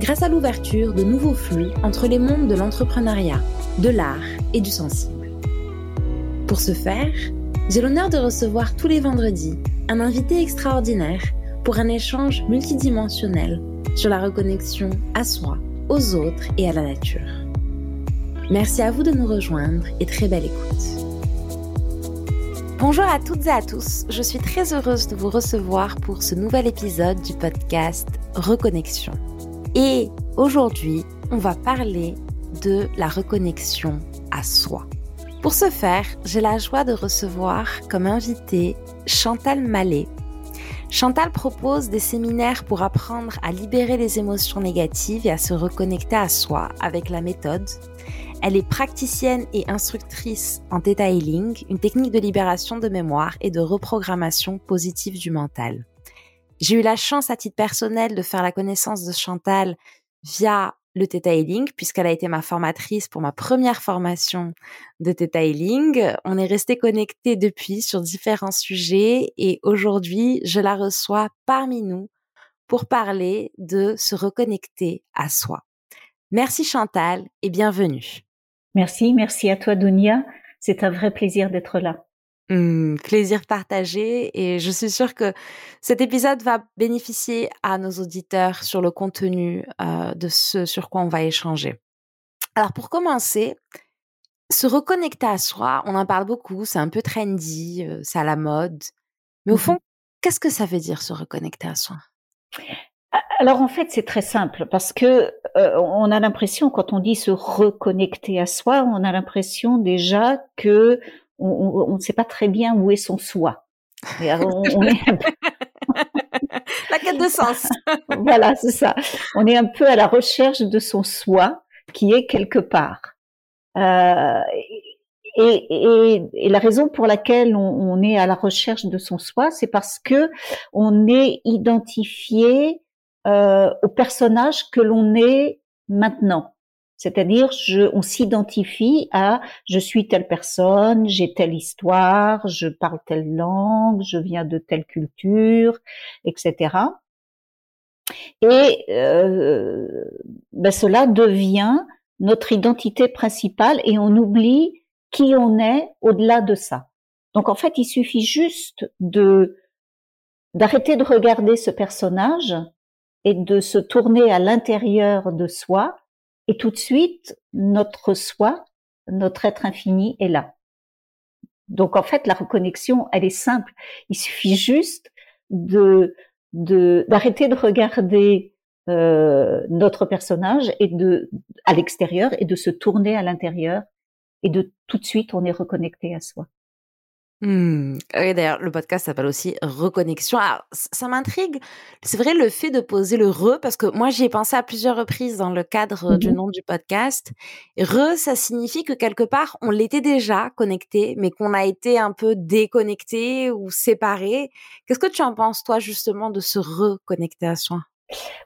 grâce à l'ouverture de nouveaux flux entre les mondes de l'entrepreneuriat, de l'art et du sensible. Pour ce faire, j'ai l'honneur de recevoir tous les vendredis un invité extraordinaire pour un échange multidimensionnel sur la reconnexion à soi, aux autres et à la nature. Merci à vous de nous rejoindre et très belle écoute. Bonjour à toutes et à tous, je suis très heureuse de vous recevoir pour ce nouvel épisode du podcast Reconnexion. Et aujourd'hui, on va parler de la reconnexion à soi. Pour ce faire, j'ai la joie de recevoir comme invité Chantal Mallet. Chantal propose des séminaires pour apprendre à libérer les émotions négatives et à se reconnecter à soi avec la méthode. Elle est praticienne et instructrice en Theta Healing, une technique de libération de mémoire et de reprogrammation positive du mental. J'ai eu la chance à titre personnel de faire la connaissance de Chantal via le Theta puisqu'elle a été ma formatrice pour ma première formation de Theta. On est resté connectés depuis sur différents sujets et aujourd'hui, je la reçois parmi nous pour parler de se reconnecter à soi. Merci Chantal et bienvenue. Merci, merci à toi Dunia. C'est un vrai plaisir d'être là. Mmh, plaisir partagé et je suis sûre que cet épisode va bénéficier à nos auditeurs sur le contenu euh, de ce sur quoi on va échanger. Alors pour commencer, se reconnecter à soi, on en parle beaucoup, c'est un peu trendy, euh, c'est à la mode. Mais au mmh fond, qu'est-ce que ça veut dire se reconnecter à soi? Alors en fait, c'est très simple parce que euh, on a l'impression quand on dit se reconnecter à soi, on a l'impression déjà que on ne sait pas très bien où est son soi. La quête de sens. voilà, c'est ça. On est un peu à la recherche de son soi qui est quelque part. Euh, et, et, la raison pour laquelle on, on, est à la recherche de son soi, c'est parce que on est identifié euh, au personnage que l'on est maintenant. C'est-à-dire, on s'identifie à je suis telle personne, j'ai telle histoire, je parle telle langue, je viens de telle culture, etc. Et euh, ben cela devient notre identité principale et on oublie qui on est au-delà de ça. Donc en fait, il suffit juste de d'arrêter de regarder ce personnage et de se tourner à l'intérieur de soi et tout de suite, notre soi, notre être infini est là. Donc en fait, la reconnexion, elle est simple. Il suffit juste de d'arrêter de, regarder euh, notre personnage et de à l'extérieur et de se tourner à l'intérieur et de tout de suite on est reconnecté à soi. Mmh. Oui, d'ailleurs, le podcast s'appelle aussi Reconnexion. Alors, ça m'intrigue. C'est vrai le fait de poser le re, parce que moi, j'y ai pensé à plusieurs reprises dans le cadre du mmh nom du podcast. re, ça signifie que quelque part, on l'était déjà connecté, mais qu'on a été un peu déconnecté ou séparé. Qu'est-ce que tu en penses, toi, justement, de se reconnecter à soi?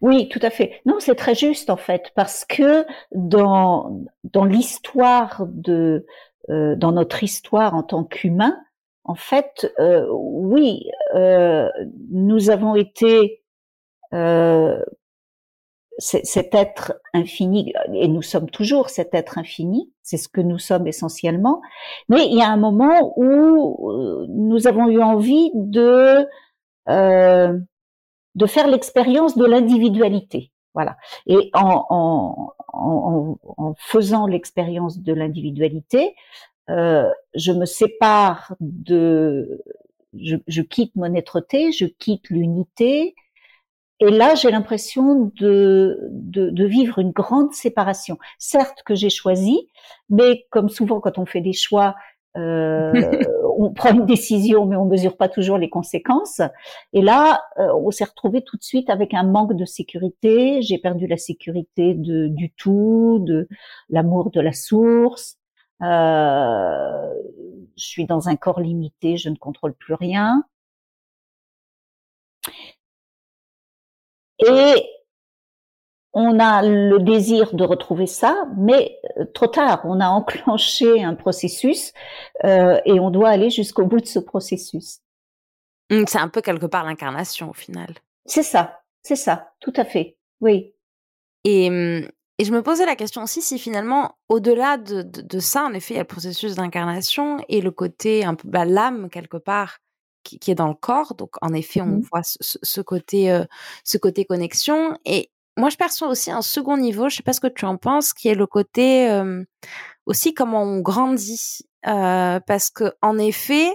Oui, tout à fait. Non, c'est très juste en fait, parce que dans dans l'histoire de euh, dans notre histoire en tant qu'humain, en fait, euh, oui, euh, nous avons été euh, cet être infini, et nous sommes toujours cet être infini, c'est ce que nous sommes essentiellement, mais il y a un moment où nous avons eu envie de, de faire l'expérience de l'individualité. Voilà. Et en, en, en, faisant l'expérience de l'individualité, euh, je me sépare de, je, je quitte mon êtreté, je quitte l'unité, et là, j'ai l'impression de, de, de, vivre une grande séparation. Certes que j'ai choisi, mais comme souvent quand on fait des choix, Euh, on prend une décision, mais on mesure pas toujours les conséquences. Et là, euh, on s'est retrouvé tout de suite avec un manque de sécurité. J'ai perdu la sécurité de, du tout, de l'amour de la source. Euh, je suis dans un corps limité, je ne contrôle plus rien. Et on a le désir de retrouver ça, mais euh, trop tard, on a enclenché un processus euh, et on doit aller jusqu'au bout de ce processus. Mmh, c'est un peu quelque part l'incarnation au final. C'est ça, c'est ça, tout à fait, oui. Et, mmh, et je me posais la question aussi si finalement, au-delà de, de, ça, en effet, il y a le processus d'incarnation et le côté un peu bah, l'âme quelque part qui, est dans le corps. Donc en effet, on mmh voit ce, ce côté, euh, ce côté connexion et moi, je perçois aussi un second niveau, je sais pas ce que tu en penses, qui est le côté aussi comment on grandit. parce que en effet,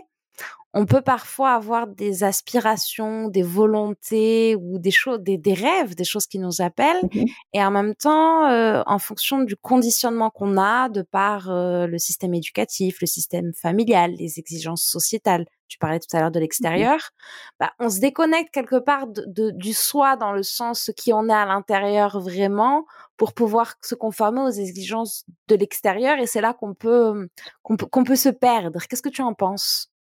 on peut parfois avoir des aspirations, des volontés ou des choses, des, rêves, des choses qui nous appellent. Mmh et en même temps, en fonction du conditionnement qu'on a de par le système éducatif, le système familial, les exigences sociétales, tu parlais tout à l'heure de mmh l'extérieur, bah, on se déconnecte quelque part de, du soi dans le sens qui on est à l'intérieur vraiment pour pouvoir se conformer aux exigences de l'extérieur et c'est là qu'on peut qu'on peut, peut se perdre. Qu'est-ce que tu en penses?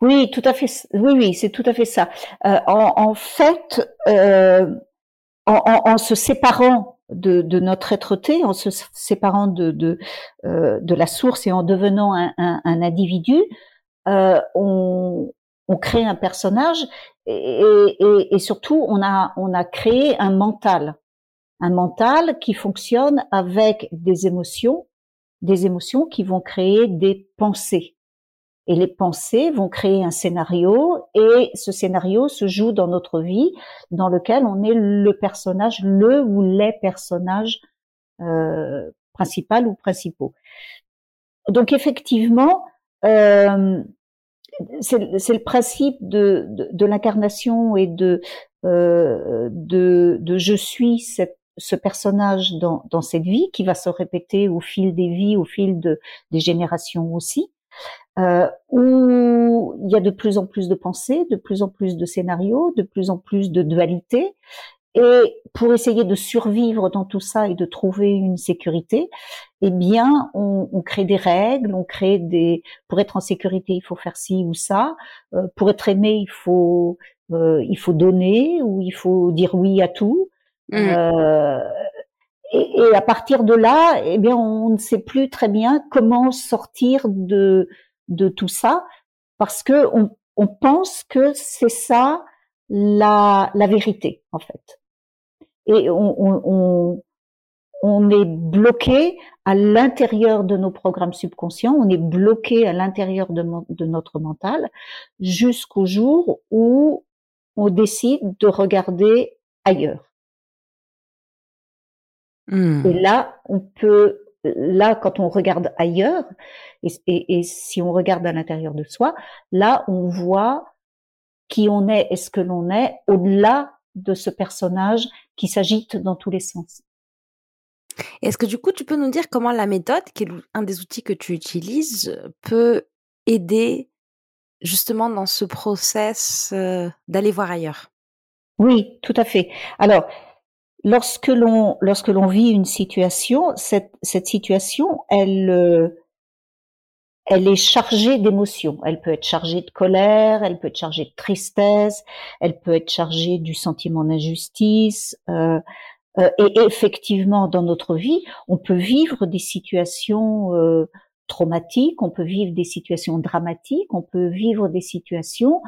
Oui, tout à fait. Oui, oui, c'est tout à fait ça. Euh, en, fait, euh, en, se séparant de, notre être-té, en se séparant euh, de la source et en devenant un, individu, euh, on, crée un personnage et, surtout on a créé un mental, un mental qui fonctionne avec des émotions, des émotions qui vont créer des pensées. Et les pensées vont créer un scénario et ce scénario se joue dans notre vie dans lequel on est le personnage, le ou les personnages euh, ou principaux. Donc effectivement, euh, c'est le principe de, l'incarnation et de, euh, je suis ce personnage dans, cette vie qui va se répéter au fil des vies, au fil de, des générations aussi, euh, où il y a de plus en plus de pensées, de plus en plus de scénarios, de plus en plus de dualités, et pour essayer de survivre dans tout ça et de trouver une sécurité, eh bien, on, on, crée des règles, on crée des. Pour être en sécurité, il faut faire ci ou ça. Euh, pour être aimé, il faut euh, il faut donner ou il faut dire oui à tout. Mmh. Euh, et, à partir de là, eh bien, on ne sait plus très bien comment sortir de de tout ça parce que on, on pense que c'est ça la, la vérité en fait et on, on, est bloqué à l'intérieur de nos programmes subconscients, on est bloqué à l'intérieur de, notre mental jusqu'au jour où on décide de regarder ailleurs. Hmm. Et là, on peut, là, quand on regarde ailleurs, et, et si on regarde à l'intérieur de soi, là, on voit qui on est et ce que l'on est au-delà de ce personnage qui s'agite dans tous les sens. Est-ce que du coup, tu peux nous dire comment la méthode, qui est un des outils que tu utilises, peut aider justement dans ce process euh, d'aller voir ailleurs? Oui, tout à fait. Alors, lorsque l'on lorsque l'on vit une situation, cette, cette situation, elle euh, elle est chargée d'émotions. Elle peut être chargée de colère, elle peut être chargée de tristesse, elle peut être chargée du sentiment d'injustice. Euh, euh, et effectivement, dans notre vie, on peut vivre des situations euh, traumatiques, on peut vivre des situations dramatiques, on peut vivre des situations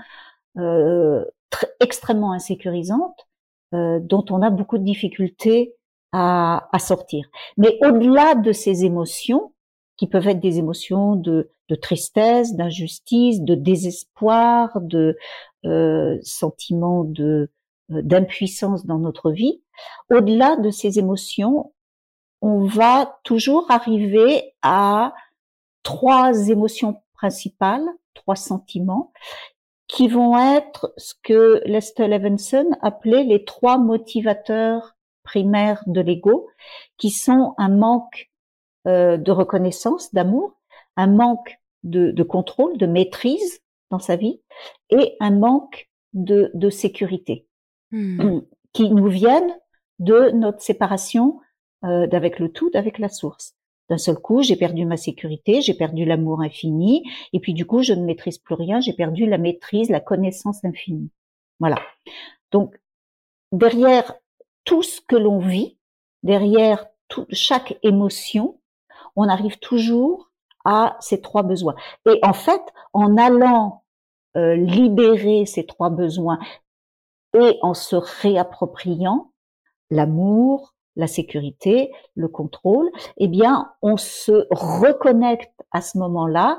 extrêmement insécurisantes dont on a beaucoup de difficultés à, à sortir. Mais au-delà de ces émotions, qui peuvent être des émotions de, de tristesse, d'injustice, de désespoir, de euh, sentiments de euh, d'impuissance dans notre vie. Au-delà de ces émotions, on va toujours arriver à trois émotions principales, trois sentiments, qui vont être ce que Lester Levinson appelait les trois motivateurs primaires de l'ego, qui sont un manque euh, de reconnaissance, d'amour, un manque de, contrôle, de maîtrise dans sa vie, et un manque de, de sécurité, hmm. qui nous viennent de notre séparation euh, d'avec le tout, d'avec la source. D'un seul coup, j'ai perdu ma sécurité, j'ai perdu l'amour infini, et puis du coup, je ne maîtrise plus rien, j'ai perdu la maîtrise, la connaissance infinie. Voilà. Donc, derrière tout ce que l'on vit, derrière tout, chaque émotion, on arrive toujours à ces trois besoins. Et en fait, en allant euh, libérer ces trois besoins et en se réappropriant l'amour, la sécurité, le contrôle, eh bien, on se reconnecte à ce moment-là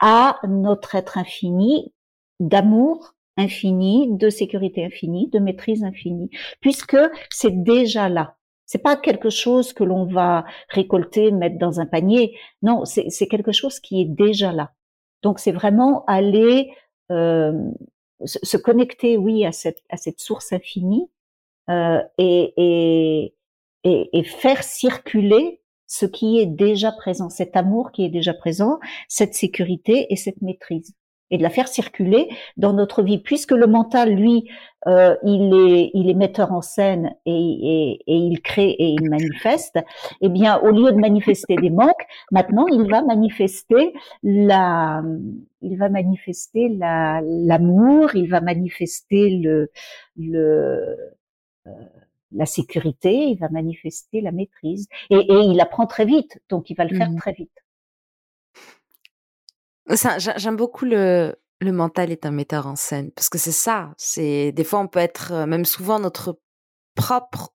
à notre être infini d'amour infini, de sécurité infinie, de maîtrise infinie, puisque c'est déjà là. C'est pas quelque chose que l'on va récolter, mettre dans un panier. Non, c'est quelque chose qui est déjà là. Donc c'est vraiment aller euh, se connecter, oui, à cette, à cette source infinie euh, et, et, et, et, faire circuler ce qui est déjà présent, cet amour qui est déjà présent, cette sécurité et cette maîtrise et de la faire circuler dans notre vie, puisque le mental, lui, euh, il est il est metteur en scène et, et, et, il crée et il manifeste. Eh bien, au lieu de manifester des manques, maintenant il va manifester la il va manifester la l'amour, il va manifester le le euh, la sécurité, il va manifester la maîtrise et, et il apprend très vite, donc il va le faire mmh très vite. J'aime beaucoup le, le mental est un metteur en scène parce que c'est ça. C'est des fois on peut être euh, même souvent notre propre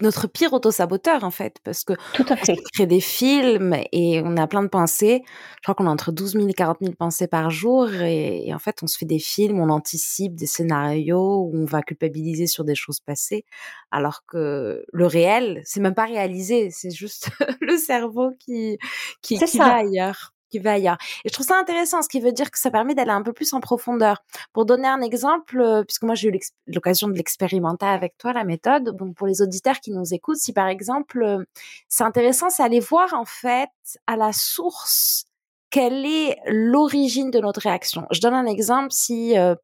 notre pire auto-saboteur en fait parce que tout à fait. on crée des films et on a plein de pensées. Je crois qu'on a entre 12 000 et 40 000 pensées par jour et, en fait on se fait des films on anticipe des scénarios où on va culpabiliser sur des choses passées. Alors que le réel c'est même pas réalisé c'est juste le cerveau qui qui, qui va ailleurs qui va ailleurs. Et je trouve ça intéressant, ce qui veut dire que ça permet d'aller un peu plus en profondeur. Pour donner un exemple, euh, puisque moi j'ai eu l'occasion de l'expérimenter avec toi, la méthode, bon, pour les auditeurs qui nous écoutent, si par exemple, euh, c'est intéressant, c'est aller voir en fait à la source quelle est l'origine de notre réaction. Je donne un exemple, si euh,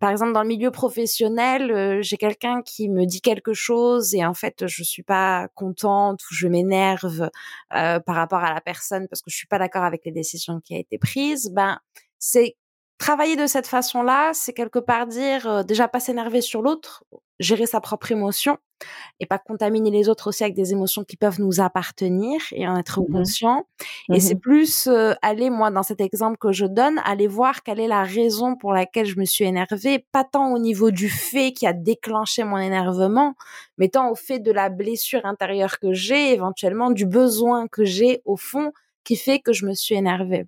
par exemple dans le milieu professionnel, euh, j'ai quelqu'un qui me dit quelque chose et en fait je suis pas contente ou je m'énerve euh, par rapport à la personne parce que je suis pas d'accord avec les décisions qui a été prises, ben c'est travailler de cette façon-là, c'est quelque part dire déjà pas s'énerver sur l'autre, gérer sa propre émotion et pas contaminer les autres aussi avec des émotions qui peuvent nous appartenir et en être mmh conscient. Et c'est mmh plus aller, moi, dans cet exemple que je donne, aller voir quelle est la raison pour laquelle je me suis énervée, pas tant au niveau du fait qui a déclenché mon énervement, mais tant au fait de la blessure intérieure que j'ai, éventuellement du besoin que j'ai au fond qui fait que je me suis énervée.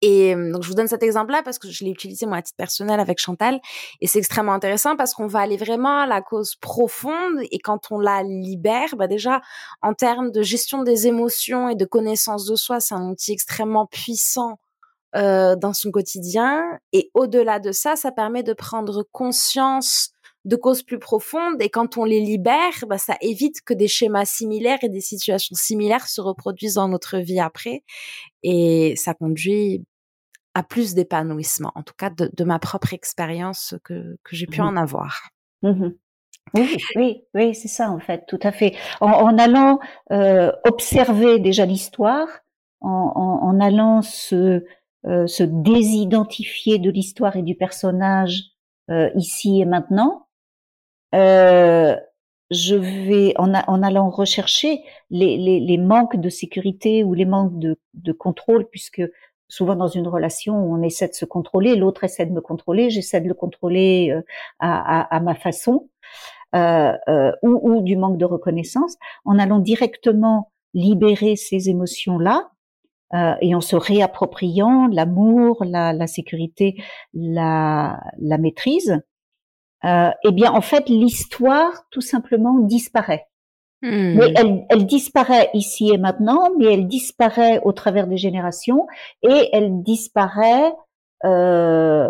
Et donc je vous donne cet exemple-là parce que je l'ai utilisé moi à titre personnel avec Chantal. Et c'est extrêmement intéressant parce qu'on va aller vraiment à la cause profonde. Et quand on la libère, bah déjà en termes de gestion des émotions et de connaissance de soi, c'est un outil extrêmement puissant euh, dans son quotidien. Et au-delà de ça, ça permet de prendre conscience de causes plus profondes et quand on les libère, bah, ça évite que des schémas similaires et des situations similaires se reproduisent dans notre vie après et ça conduit à plus d'épanouissement, en tout cas de, ma propre expérience que, que j'ai pu mmh en avoir. Mmh oui, oui, oui, c'est ça en fait, tout à fait. En, allant euh, observer déjà l'histoire, en, en, allant se, euh, se désidentifier de l'histoire et du personnage euh, ici et maintenant, euh, je vais en, en, allant rechercher les, les, les, manques de sécurité ou les manques de, de, contrôle, puisque souvent dans une relation, on essaie de se contrôler, l'autre essaie de me contrôler, j'essaie de le contrôler euh, à, à, à, ma façon, euh, euh, ou, ou, du manque de reconnaissance, en allant directement libérer ces émotions-là. Euh, et en se réappropriant l'amour, la, la, sécurité, la, la maîtrise, euh, eh bien, en fait, l'histoire, tout simplement, disparaît. Hmm. Mais elle, elle, disparaît ici et maintenant, mais elle disparaît au travers des générations et elle disparaît euh,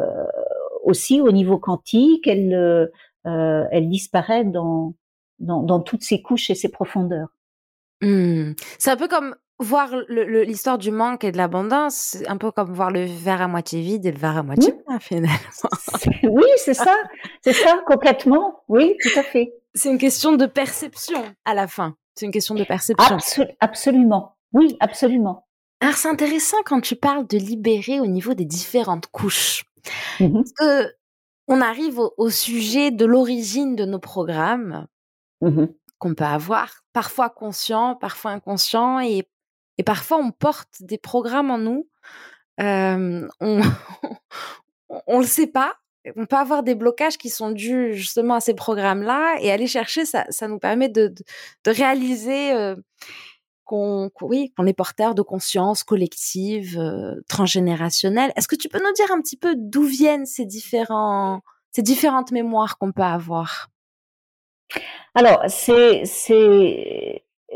aussi au niveau quantique. Elle, euh, elle disparaît dans, dans, dans toutes ses couches et ses profondeurs. Hmm. C'est un peu comme voir l'histoire du manque et de l'abondance, c'est un peu comme voir le verre à moitié vide et le verre à moitié plein, finalement. Oui, c'est ça, c'est ça, complètement. Oui, tout à fait. C'est une question de perception à la fin. C'est une question de perception. absolument. Oui, absolument. Alors, c'est intéressant quand tu parles de libérer au niveau des différentes couches. Mmh Parce que on arrive au, sujet de l'origine de nos programmes mmh qu'on peut avoir, parfois conscients, parfois inconscients, et et parfois, on porte des programmes en nous. Euh, on on le sait pas. On peut avoir des blocages qui sont dus justement à ces programmes-là et aller chercher, ça, ça nous permet de, de, réaliser euh, qu'on oui, qu'on est porteur de conscience collective, euh, transgénérationnelle. Est-ce que tu peux nous dire un petit peu d'où viennent ces différents ces différentes mémoires qu'on peut avoir? Alors, c'est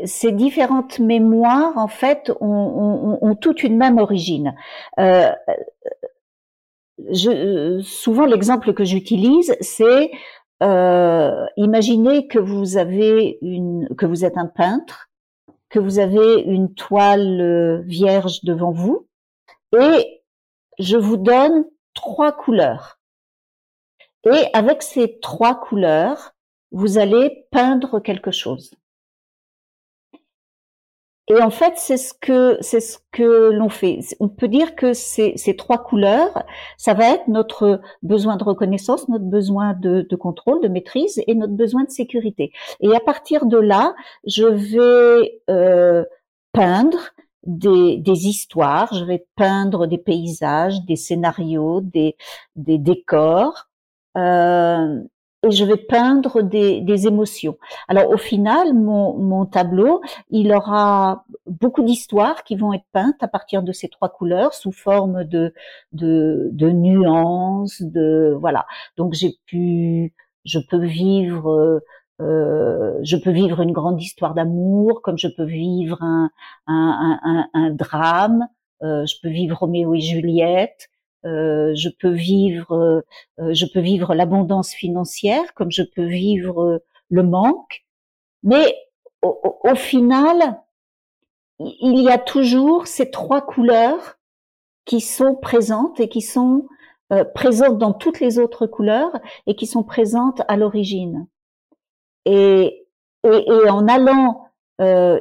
ces différentes mémoires, en fait, ont, toutes une même origine. Euh, souvent, l'exemple que j'utilise, c'est euh, imaginez que vous avez une, que vous êtes un peintre, que vous avez une toile euh, vierge devant vous, et je vous donne trois couleurs. Et avec ces trois couleurs, vous allez peindre quelque chose. Et en fait, c'est ce que c'est ce que l'on fait. On peut dire que ces, trois couleurs, ça va être notre besoin de reconnaissance, notre besoin de, de, contrôle, de maîtrise et notre besoin de sécurité. Et à partir de là, je vais euh, peindre des, des, histoires, je vais peindre des paysages, des scénarios, des, des décors. Euh, et je vais peindre des, des, émotions. Alors au final, mon, mon tableau, il aura beaucoup d'histoires qui vont être peintes à partir de ces trois couleurs sous forme de, de, de nuances, de voilà. Donc j'ai pu, je peux vivre euh, je peux vivre une grande histoire d'amour, comme je peux vivre un, un, un, un drame, euh, je peux vivre Roméo et Juliette, euh, je peux vivre, euh, je peux vivre l'abondance financière, comme je peux vivre euh, le manque. Mais au, final, il y a toujours ces trois couleurs qui sont présentes et qui sont présentes dans toutes les autres couleurs et qui sont présentes à l'origine. Et, et, et, en allant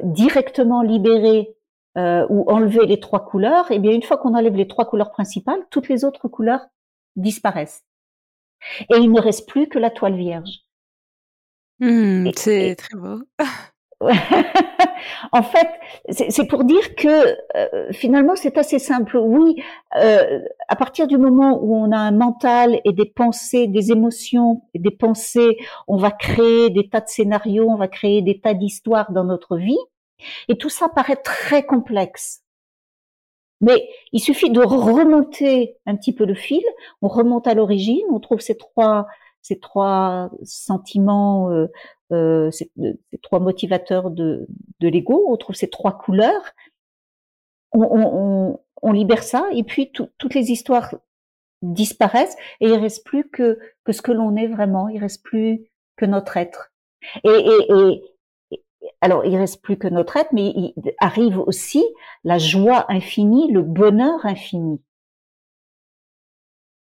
directement libérer euh, ou enlever les trois couleurs, et eh bien une fois qu'on enlève les trois couleurs principales, toutes les autres couleurs disparaissent. Et il ne reste plus que la toile vierge. Mmh, c'est très beau. en fait, c'est pour dire que euh, finalement c'est assez simple. Oui, euh, à partir du moment où on a un mental et des pensées, des émotions, des pensées, on va créer des tas de scénarios, on va créer des tas d'histoires dans notre vie. Et tout ça paraît très complexe. Mais il suffit de remonter un petit peu le fil, on remonte à l'origine, on trouve ces trois, ces trois sentiments, euh, euh ces, trois motivateurs de, l'ego, on trouve ces trois couleurs, on, libère ça, et puis toutes les histoires disparaissent, et il reste plus que, que ce que l'on est vraiment, il reste plus que notre être. Et, alors il reste plus que notre être, mais il arrive aussi la joie infinie, le bonheur infini.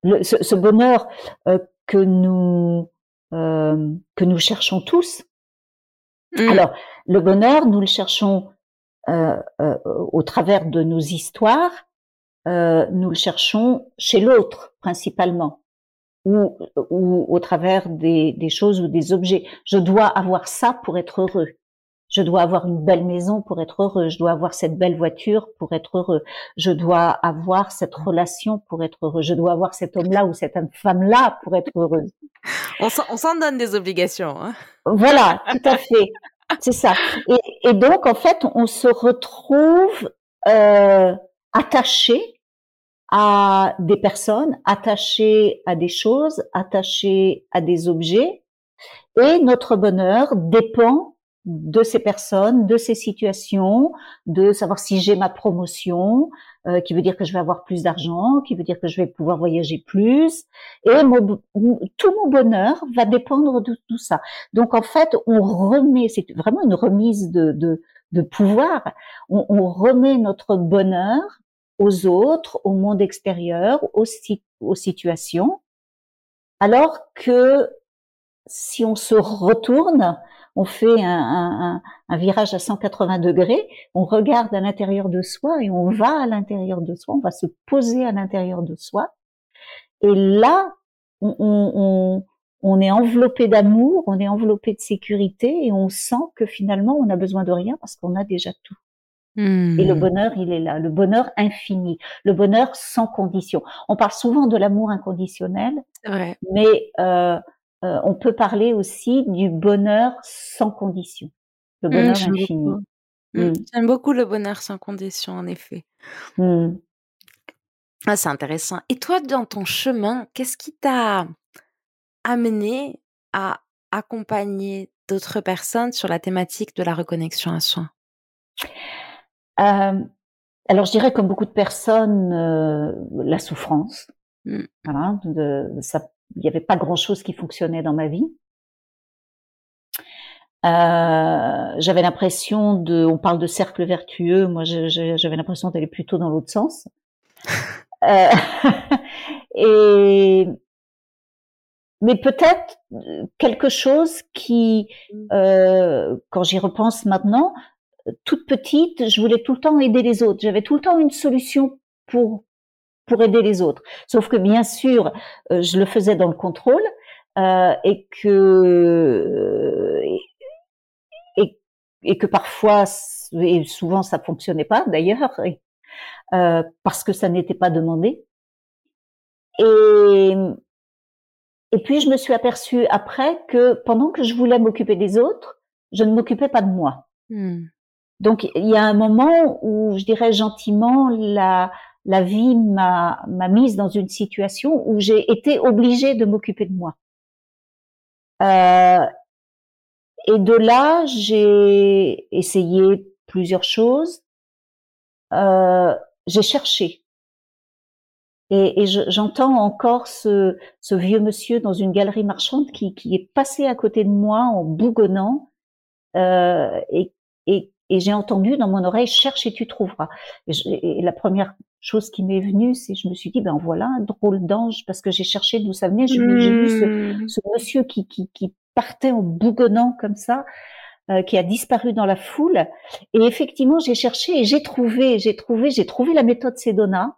ce, bonheur euh, que nous euh, que nous cherchons tous. Mmh. Alors le bonheur, nous le cherchons euh, au travers de nos histoires, nous le cherchons chez l'autre principalement, ou, ou au travers des, des choses ou des objets. Je dois avoir ça pour être heureux. Je dois avoir une belle maison pour être heureux. Je dois avoir cette belle voiture pour être heureux. Je dois avoir cette relation pour être heureux. Je dois avoir cet homme-là ou cette femme-là pour être heureuse. On s'en donne des obligations. Hein voilà, tout à fait. C'est ça. Et, et, donc, en fait, on se retrouve euh, attaché à des personnes, attaché à des choses, attaché à des objets. Et notre bonheur dépend de ces personnes, de ces situations, de savoir si j'ai ma promotion, euh, qui veut dire que je vais avoir plus d'argent, qui veut dire que je vais pouvoir voyager plus, et mon, tout mon bonheur va dépendre de tout ça. Donc en fait, on remet, c'est vraiment une remise de, de, de pouvoir, on, on, remet notre bonheur aux autres, au monde extérieur, aux, aux situations, alors que si on se retourne, on fait un, un, virage à 180 degrés, on regarde à l'intérieur de soi et on va à l'intérieur de soi, on va se poser à l'intérieur de soi. Et là, on, on, on est enveloppé d'amour, on est enveloppé de sécurité et on sent que finalement on a besoin de rien parce qu'on a déjà tout. Et le hmm. bonheur, il est là, le bonheur infini, le bonheur sans condition. On parle souvent de l'amour inconditionnel, mais euh, euh, on peut parler aussi du bonheur sans condition, le mmh, bonheur infini. Mmh. Mmh. J'aime beaucoup le bonheur sans condition, en effet. Ah, c'est intéressant. Et toi, dans ton chemin, qu'est-ce qui t'a amené à accompagner d'autres personnes sur la thématique de la reconnexion à soi? Euh, Alors, je dirais comme beaucoup de personnes, euh, la souffrance. Voilà, de, ça il n'y avait pas grand-chose qui fonctionnait dans ma vie. Euh, j'avais l'impression de, on parle de cercle vertueux, moi j'avais l'impression d'aller plutôt dans l'autre sens. euh, et mais peut-être quelque chose qui, euh, quand j'y repense maintenant, toute petite, je voulais tout le temps aider les autres. J'avais tout le temps une solution pour pour aider les autres. Sauf que bien sûr, euh, je le faisais dans le contrôle euh, et que et, et, que parfois et souvent ça fonctionnait pas d'ailleurs euh, parce que ça n'était pas demandé. Et et puis je me suis aperçue après que pendant que je voulais m'occuper des autres, je ne m'occupais pas de moi. Hmm. Donc il y a un moment où je dirais gentiment la la vie m'a mise dans une situation où j'ai été obligée de m'occuper de moi. Euh, et de là, j'ai essayé plusieurs choses. Euh, j'ai cherché. Et, et j'entends encore ce, ce, vieux monsieur dans une galerie marchande qui, qui, est passé à côté de moi en bougonnant euh, et, et, et j'ai entendu dans mon oreille cherche et tu trouveras. Et, la première chose qui m'est venue, c'est je me suis dit ben voilà un drôle d'ange parce que j'ai cherché d'où ça venait. J'ai vu ce, mmh. ce, monsieur qui, qui, qui, partait en bougonnant comme ça. Euh, qui a disparu dans la foule et effectivement j'ai cherché et j'ai trouvé j'ai trouvé j'ai trouvé la méthode Sedona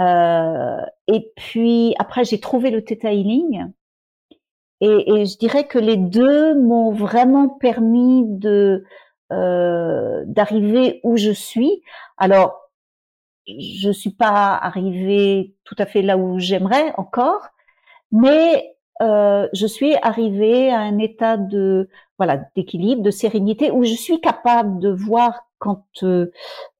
euh, et puis après j'ai trouvé le Theta Healing et, et, je dirais que les deux m'ont vraiment permis de euh, d'arriver où je suis. Alors, je suis pas arrivée tout à fait là où j'aimerais encore, mais euh, je suis arrivée à un état de voilà d'équilibre, de sérénité où je suis capable de voir quand euh,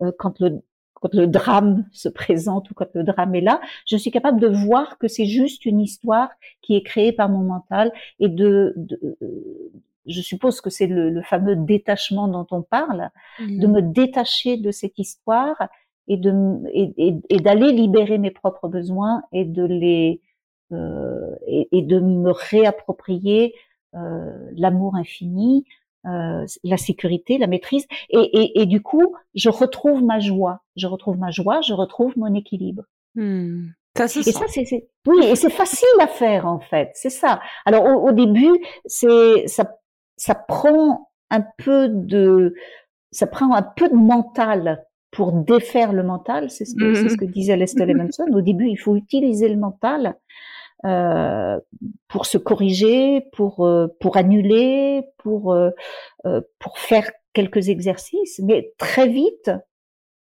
euh quand le quand le drame se présente ou quand le drame est là, je suis capable de voir que c'est juste une histoire qui est créée par mon mental et de, de je suppose que c'est le, fameux détachement dont on parle, de mmh. me détacher de cette histoire et de et, et, d'aller libérer mes propres besoins et de les euh, et, de me réapproprier euh, l'amour infini, euh, la sécurité, la maîtrise et, et, du coup je retrouve ma joie, je retrouve ma joie, je retrouve mon équilibre. Mmh. Ça, et ça, c'est, oui, et c'est facile à faire en fait, c'est ça. Alors au, au début, c'est ça ça prend un peu de, ça prend un peu de mental pour défaire le mental. C'est ce que, c'est ce mmh. que disait Lester Levinson. Au début, il faut utiliser le mental euh, pour se corriger, pour euh, pour annuler, pour euh, euh, pour faire quelques exercices. Mais très vite,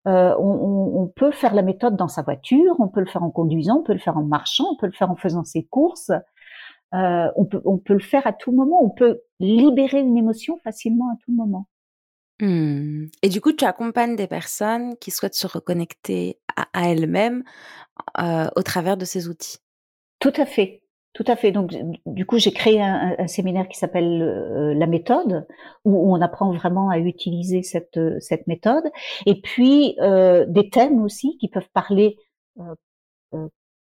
euh, on, on, peut faire la méthode dans sa voiture, on peut le faire en conduisant, on peut le faire en marchant, on peut le faire en faisant ses courses. Euh, on, peut, on peut le faire à tout moment, on peut libérer une émotion facilement à tout moment. Mmh. Et du coup, tu accompagnes des personnes qui souhaitent se reconnecter à, elles-mêmes euh, au travers de ces outils? Tout à fait, tout à fait. Donc, du coup, j'ai créé un, séminaire qui s'appelle euh, la méthode, où, on apprend vraiment à utiliser cette cette méthode. Et puis euh, des thèmes aussi qui peuvent parler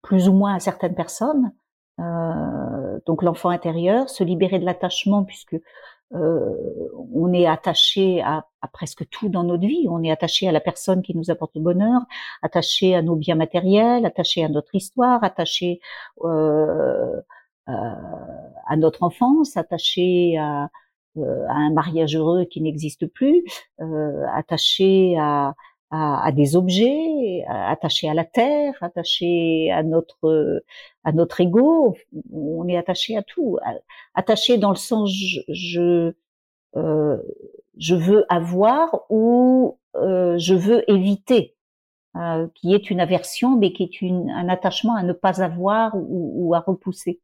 plus ou moins à certaines personnes. Euh, donc l'enfant intérieur, se libérer de l'attachement puisque on est attaché à, à, presque tout dans notre vie. On est attaché à la personne qui nous apporte le bonheur, attaché à nos biens matériels, attaché à notre histoire, attaché à notre enfance, attaché à, à un mariage heureux qui n'existe plus, attaché à, à, des objets, attachés à la terre, attachés à notre à notre ego. On est attaché à tout, attaché dans le sens je je, euh, je veux avoir ou euh, je veux éviter, euh, qui est une aversion, mais qui est une, un attachement à ne pas avoir ou, ou à repousser.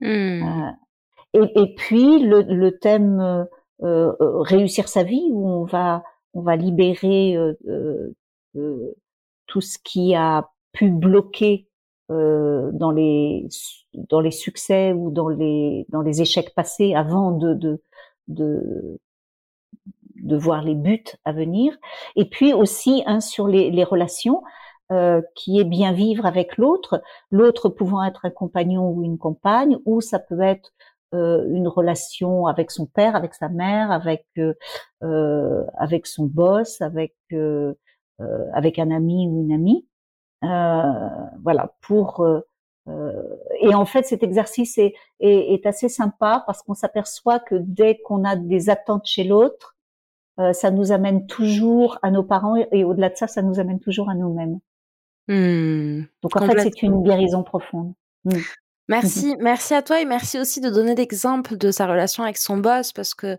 Mmh. Euh, et, et, puis le, le thème euh, euh, réussir sa vie où on va on va libérer euh, euh, tout ce qui a pu bloquer euh, dans les dans les succès ou dans les dans les échecs passés avant de de de, de voir les buts à venir. Et puis aussi un sur les, les relations euh, qui est bien vivre avec l'autre l'autre pouvant être un compagnon ou une compagne ou ça peut être euh, une relation avec son père, avec sa mère, avec euh, euh avec son boss, avec euh, avec un ami ou une amie. voilà pour et en fait, cet exercice est, est, est assez sympa parce qu'on s'aperçoit que dès qu'on a des attentes chez l'autre, ça nous amène toujours à nos parents et, au-delà de ça, ça nous amène toujours à nous-mêmes. Mmh, Donc en fait, c'est une guérison profonde. Mmh. Merci, merci à toi et merci aussi de donner l'exemple de sa relation avec son boss parce que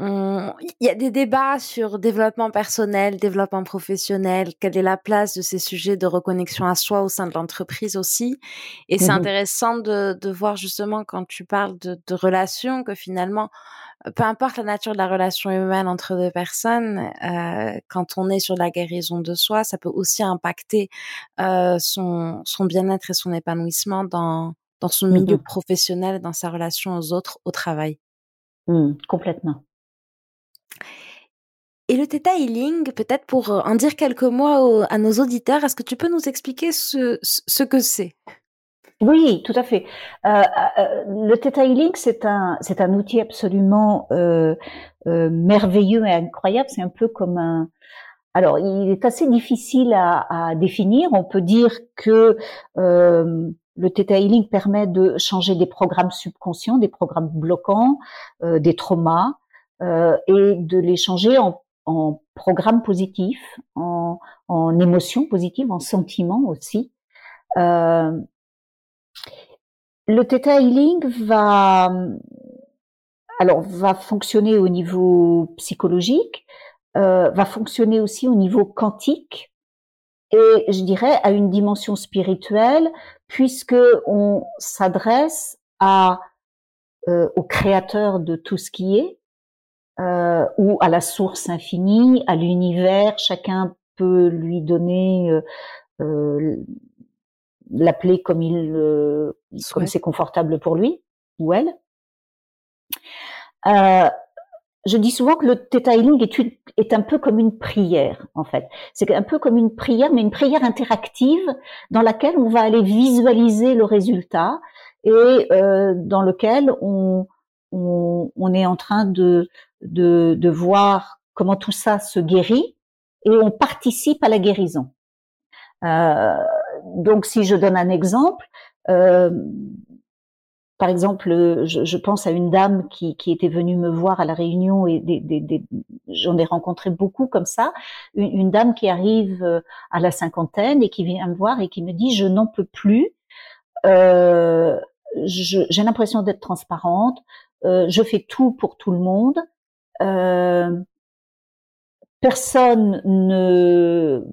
il y a des débats sur développement personnel, développement professionnel, quelle est la place de ces sujets de reconnexion à soi au sein de l'entreprise aussi. Et c'est mmh intéressant de, de, voir justement quand tu parles de, de relations que finalement, peu importe la nature de la relation humaine entre deux personnes, euh, quand on est sur la guérison de soi, ça peut aussi impacter euh, son, son bien-être et son épanouissement dans, dans son milieu mmh professionnel, dans sa relation aux autres, au travail. Mmh, complètement. Et le Theta Healing, peut-être pour euh, en dire quelques mots à nos auditeurs, est-ce que tu peux nous expliquer ce, ce que c'est? Oui, tout à fait. Euh, euh, le Theta Healing, c'est un, c'est un outil absolument euh, merveilleux et incroyable. C'est un peu comme un, alors, il est assez difficile à, à définir. On peut dire que le Theta Healing permet de changer des programmes subconscients, des programmes bloquants, euh, des traumas, euh, et de les changer en, programmes positifs, en, émotions positives, en sentiments aussi. Euh, le Theta Healing va, alors, va fonctionner au niveau psychologique, va fonctionner aussi au niveau quantique, et je dirais à une dimension spirituelle puisque on s'adresse à euh, au créateur de tout ce qui est euh, ou à la source infinie, à l'univers. Chacun peut lui donner euh, euh l'appeler comme il comme c'est confortable pour lui ou elle. Je dis souvent que le Theta est, un peu comme une prière, en fait. C'est un peu comme une prière, mais une prière interactive dans laquelle on va aller visualiser le résultat et euh, dans lequel on, est en train de voir comment tout ça se guérit et on participe à la guérison. Euh, donc, si je donne un exemple, euh, par exemple, euh, je, je, pense à une dame qui, qui, était venue me voir à la réunion et des, des, des, j'en ai rencontré beaucoup comme ça. Une, une, dame qui arrive euh, à la cinquantaine et qui vient me voir et qui me dit je n'en peux plus. Euh, j'ai l'impression d'être transparente. Euh, je fais tout pour tout le monde. Euh, personne ne,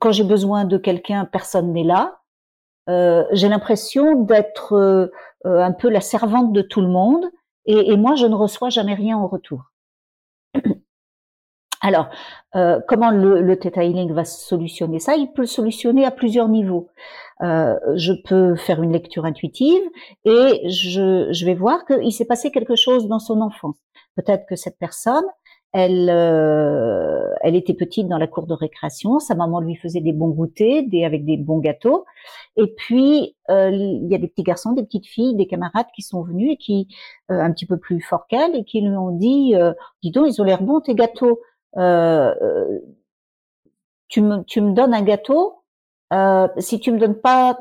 quand j'ai besoin de quelqu'un, personne n'est là. Euh, j'ai l'impression d'être euh, euh, un peu la servante de tout le monde et, et, moi je ne reçois jamais rien en retour. Alors, euh, comment le, le Theta Healing va solutionner? Ça Il peut le solutionner à plusieurs niveaux. Euh, je peux faire une lecture intuitive et je, je vais voir qu'il s'est passé quelque chose dans son enfance. Peut-être que cette personne, Elle, euh, elle était petite dans la cour de récréation. Sa maman lui faisait des bons goûters, des avec des bons gâteaux. Et puis euh, il y a des petits garçons, des petites filles, des camarades qui sont venus et qui euh, un petit peu plus forts qu'elle et qui lui ont dit "Dis donc, ils ont l'air bons tes gâteaux. tu me tu me donnes un gâteau. si tu me donnes pas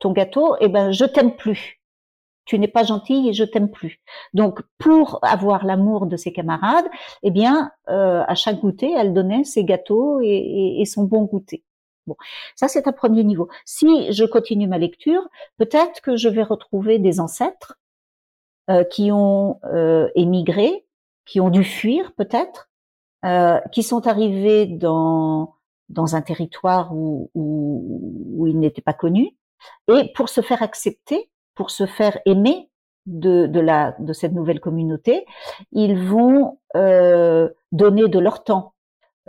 ton gâteau, eh ben je t'aime plus." Tu n'es pas gentille et je t'aime plus. Donc, pour avoir l'amour de ses camarades, eh bien, euh, à chaque goûter, elle donnait ses gâteaux et, son bon goûter. Bon, ça c'est un premier niveau. Si je continue ma lecture, peut-être que je vais retrouver des ancêtres euh, qui ont euh, émigré, qui ont dû fuir peut-être, qui sont arrivés dans dans un territoire où, où, où ils n'étaient pas connus, et pour se faire accepter, pour se faire aimer de, de, la, de cette nouvelle communauté, ils vont euh, donner de leur temps.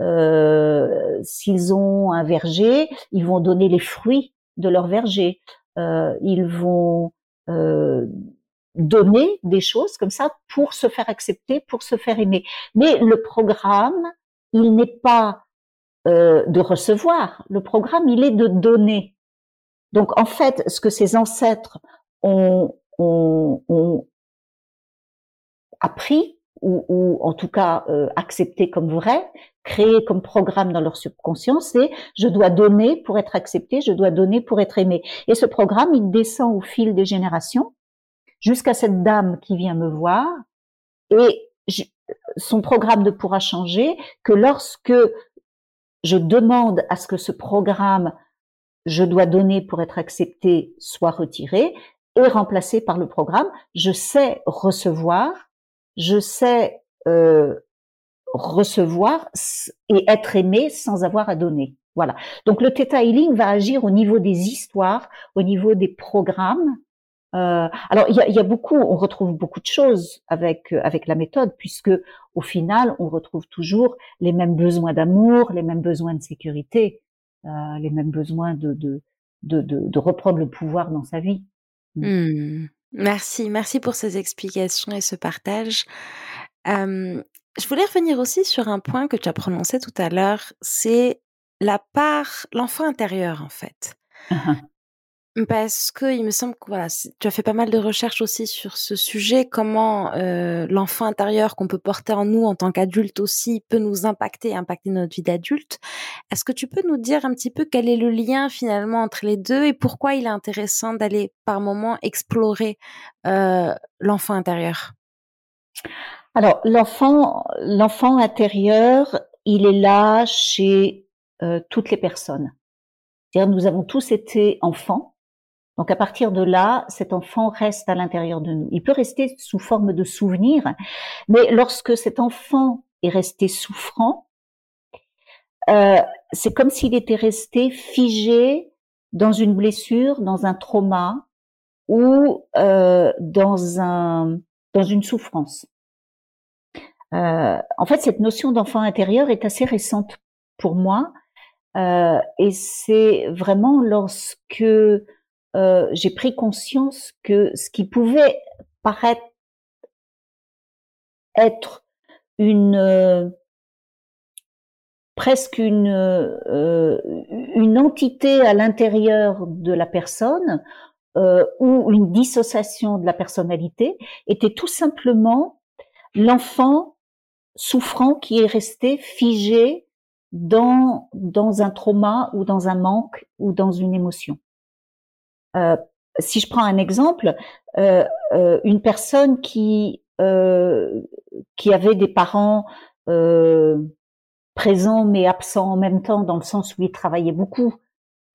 Euh, S'ils ont un verger, ils vont donner les fruits de leur verger. Euh, ils vont donner des choses comme ça pour se faire accepter, pour se faire aimer. Mais le programme, il n'est pas de recevoir. Le programme, il est de donner. Donc en fait, ce que ces ancêtres ont, appris ou, ou, en tout cas euh, accepté comme vrai, créé comme programme dans leur subconscient, c'est je dois donner pour être accepté, je dois donner pour être aimé. Et ce programme, il descend au fil des générations jusqu'à cette dame qui vient me voir et son programme ne pourra changer que lorsque je demande à ce que ce programme je dois donner pour être accepté soit retiré est remplacé par le programme. Je sais recevoir, je sais euh, recevoir et être aimé sans avoir à donner. Voilà. Donc le Theta Healing va agir au niveau des histoires, au niveau des programmes. Euh, alors il y a, y a, beaucoup, on retrouve beaucoup de choses avec avec la méthode, puisque au final on retrouve toujours les mêmes besoins d'amour, les mêmes besoins de sécurité, euh, les mêmes besoins de, de de, de reprendre le pouvoir dans sa vie. Mmh. Mmh. Merci, merci pour ces explications et ce partage. je voulais revenir aussi sur un point que tu as prononcé tout à l'heure, c'est la part, l'enfant intérieur en fait. Mmh parce que il me semble que voilà, tu as fait pas mal de recherches aussi sur ce sujet, comment euh, l'enfant intérieur qu'on peut porter en nous en tant qu'adulte aussi peut nous impacter, impacter notre vie d'adulte. Est-ce que tu peux nous dire un petit peu quel est le lien finalement entre les deux et pourquoi il est intéressant d'aller par moment explorer euh, l'enfant intérieur? Alors l'enfant, l'enfant intérieur, il est là chez euh, toutes les personnes. C'est-à-dire nous avons tous été enfants donc à partir de là, cet enfant reste à l'intérieur de nous. Il peut rester sous forme de souvenir, mais lorsque cet enfant est resté souffrant, euh, c'est comme s'il était resté figé dans une blessure, dans un trauma ou euh, dans un dans une souffrance. Euh, en fait, cette notion d'enfant intérieur est assez récente pour moi, euh, et c'est vraiment lorsque euh, j'ai pris conscience que ce qui pouvait paraître être une euh, presque une euh, une entité à l'intérieur de la personne ou une dissociation de la personnalité était tout simplement l'enfant souffrant qui est resté figé dans dans un trauma ou dans un manque ou dans une émotion. Euh, si je prends un exemple, euh, euh, une personne qui qui avait des parents présents mais absents en même temps, dans le sens où ils travaillaient beaucoup,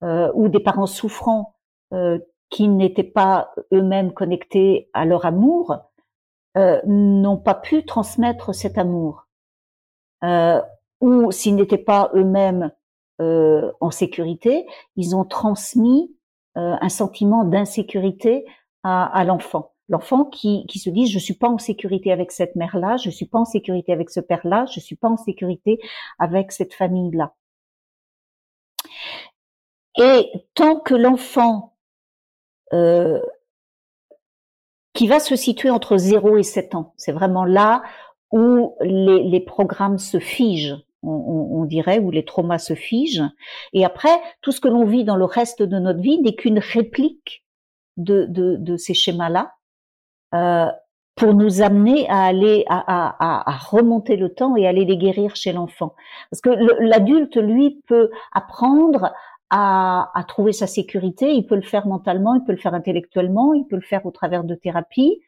ou des parents souffrants qui n'étaient pas eux-mêmes connectés à leur amour, n'ont pas pu transmettre cet amour. ou s'ils n'étaient pas eux-mêmes en sécurité, ils ont transmis euh, un sentiment d'insécurité à, l'enfant. L'enfant qui, se dit je suis pas en sécurité avec cette mère-là, je suis pas en sécurité avec ce père-là, je suis pas en sécurité avec cette famille-là. Et tant que l'enfant euh, qui va se situer entre 0 et 7 ans, c'est vraiment là où les programmes se figent, on, on, dirait, où les traumas se figent. Et après, tout ce que l'on vit dans le reste de notre vie n'est qu'une réplique de, de, de ces schémas-là. Euh, pour nous amener à aller à, à, à, remonter le temps et aller les guérir chez l'enfant. Parce que l'adulte, lui, peut apprendre à, à, trouver sa sécurité, il peut le faire mentalement, il peut le faire intellectuellement, il peut le faire au travers de thérapies.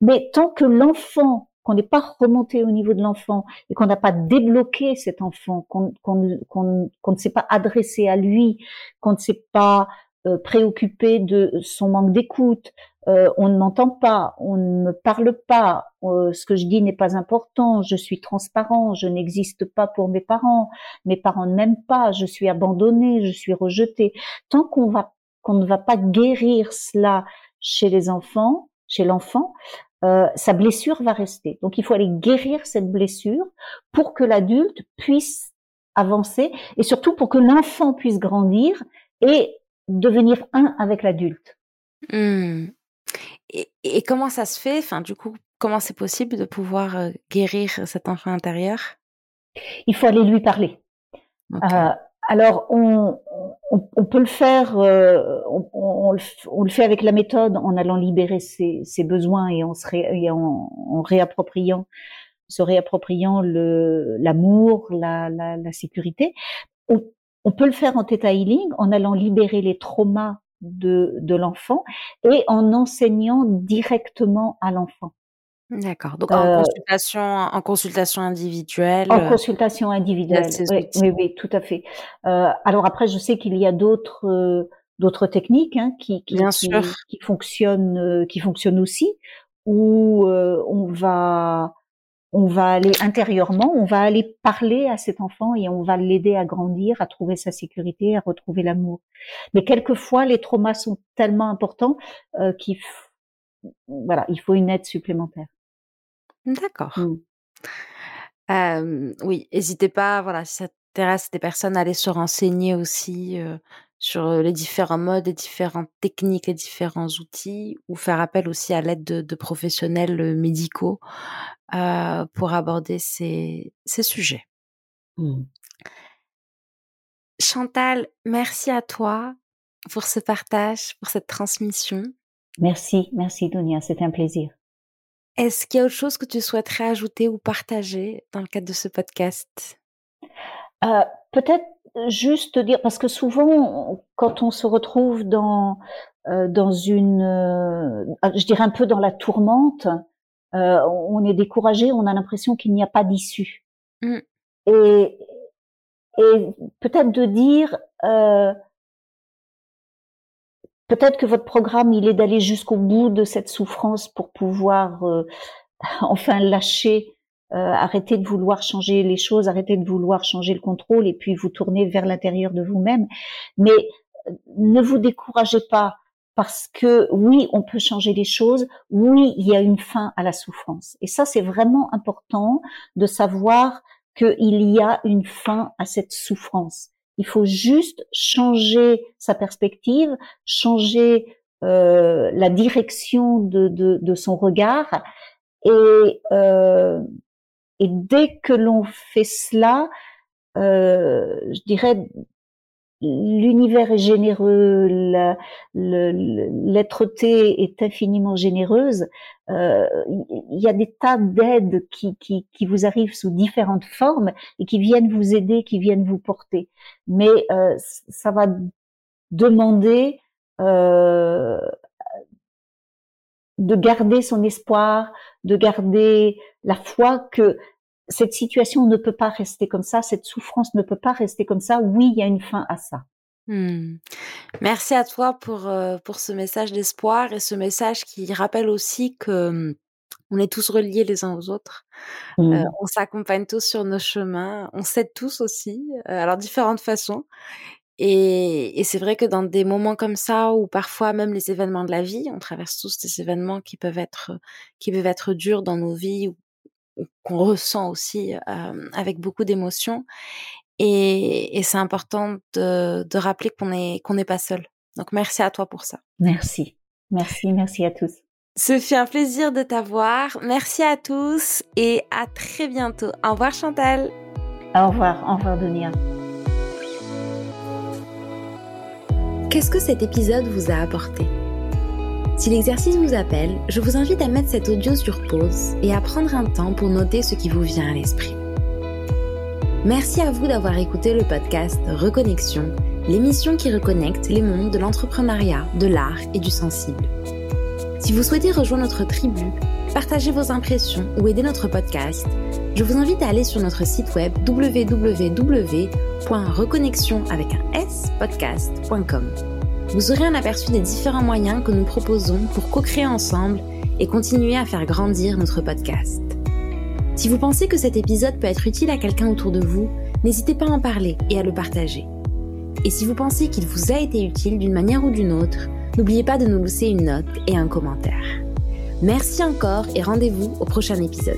Mais tant que l'enfant, qu'on n'est pas remonté au niveau de l'enfant et qu'on n'a pas débloqué cet enfant, qu'on ne s'est pas adressé à lui, qu'on ne s'est pas euh, préoccupé de son manque d'écoute, euh, on ne m'entend pas, on ne me parle pas, euh, ce que je dis n'est pas important, je suis transparent, je n'existe pas pour mes parents, mes parents ne m'aiment pas, je suis abandonné, je suis rejeté. Tant qu'on va qu'on ne va pas guérir cela chez les enfants, chez l'enfant, euh, sa blessure va rester. Donc il faut aller guérir cette blessure pour que l'adulte puisse avancer et surtout pour que l'enfant puisse grandir et devenir un avec l'adulte. Mmh. Et, comment ça se fait? Enfin, du coup, comment c'est possible de pouvoir euh, guérir cet enfant intérieur? Il faut aller lui parler. Euh, alors, on, on, peut le faire, euh, on, le fait avec la méthode en allant libérer ses, ses besoins et en, se réappropriant, se réappropriant l'amour, la, la, la, sécurité. On, on peut le faire en theta healing en allant libérer les traumas de, de l'enfant et en enseignant directement à l'enfant. D'accord. Donc en euh, consultation, en consultation individuelle. En consultation individuelle. Oui, oui, oui, tout à fait. Euh, alors après, je sais qu'il y a d'autres euh, d'autres techniques hein, qui qui, qui, qui, fonctionnent qui fonctionnent aussi où on va on va aller intérieurement, on va aller parler à cet enfant et on va l'aider à grandir, à trouver sa sécurité, à retrouver l'amour. Mais quelquefois, les traumas sont tellement importants euh, qu'il voilà, il faut une aide supplémentaire. D'accord. Mmh. Euh, oui, n'hésitez pas, voilà, si ça intéresse des personnes, à aller se renseigner aussi euh, sur les différents modes, les différentes techniques, les différents outils, ou faire appel aussi à l'aide de, professionnels médicaux euh, pour aborder ces, ces sujets. Mmh. Chantal, merci à toi pour ce partage, pour cette transmission. Merci, merci Dunia, c'était un plaisir. Est-ce qu'il y a autre chose que tu souhaiterais ajouter ou partager dans le cadre de ce podcast? Euh, Peut-être juste dire parce que souvent quand on se retrouve dans euh, dans une euh, je dirais un peu dans la tourmente euh, on est découragé on a l'impression qu'il n'y a pas d'issue mmh. et et peut-être de dire peut-être que votre programme il est d'aller jusqu'au bout de cette souffrance pour pouvoir enfin lâcher euh, arrêtez de vouloir changer les choses, arrêtez de vouloir changer le contrôle et puis vous tournez vers l'intérieur de vous-même. Mais euh, ne vous découragez pas parce que oui, on peut changer les choses, oui, il y a une fin à la souffrance. Et ça, c'est vraiment important de savoir qu'il y a une fin à cette souffrance. Il faut juste changer sa perspective, changer euh, la direction de, son regard et euh, et dès que l'on fait cela, euh, je dirais, l'univers est généreux, l'être-té est infiniment généreuse. Euh, il y a des tas d'aides qui, qui, qui, vous arrivent sous différentes formes et qui viennent vous aider, qui viennent vous porter. Mais euh, ça va demander euh, de garder son espoir, de garder la foi que cette situation ne peut pas rester comme ça, cette souffrance ne peut pas rester comme ça. Oui, il y a une fin à ça. Hmm. Merci à toi pour, euh, pour ce message d'espoir et ce message qui rappelle aussi que hum, on est tous reliés les uns aux autres. Euh, on s'accompagne tous sur nos chemins. On s'aide tous aussi, euh, alors différentes façons. Et, et c'est vrai que dans des moments comme ça, ou parfois même les événements de la vie, on traverse tous des événements qui peuvent être qui peuvent être durs dans nos vies ou, qu'on ressent aussi euh, avec beaucoup d'émotions. Et, et c'est important de, de rappeler qu'on est qu'on n'est pas seul. Donc merci à toi pour ça. Merci, merci, merci à tous. Ce fut un plaisir de t'avoir. Merci à tous et à très bientôt. Au revoir Chantal. Au revoir, au revoir Dunia. Qu'est-ce que cet épisode vous a apporté? Si l'exercice vous appelle, je vous invite à mettre cet audio sur pause et à prendre un temps pour noter ce qui vous vient à l'esprit. Merci à vous d'avoir écouté le podcast Reconnexion, l'émission qui reconnecte les mondes de l'entrepreneuriat, de l'art et du sensible. Si vous souhaitez rejoindre notre tribu, partager vos impressions ou aider notre podcast, je vous invite à aller sur notre site web www.reconnexion avec un s podcast.com. Vous aurez un aperçu des différents moyens que nous proposons pour co-créer ensemble et continuer à faire grandir notre podcast. Si vous pensez que cet épisode peut être utile à quelqu'un autour de vous, n'hésitez pas à en parler et à le partager. Et si vous pensez qu'il vous a été utile d'une manière ou d'une autre, n'oubliez pas de nous laisser une note et un commentaire. Merci encore et rendez-vous au prochain épisode.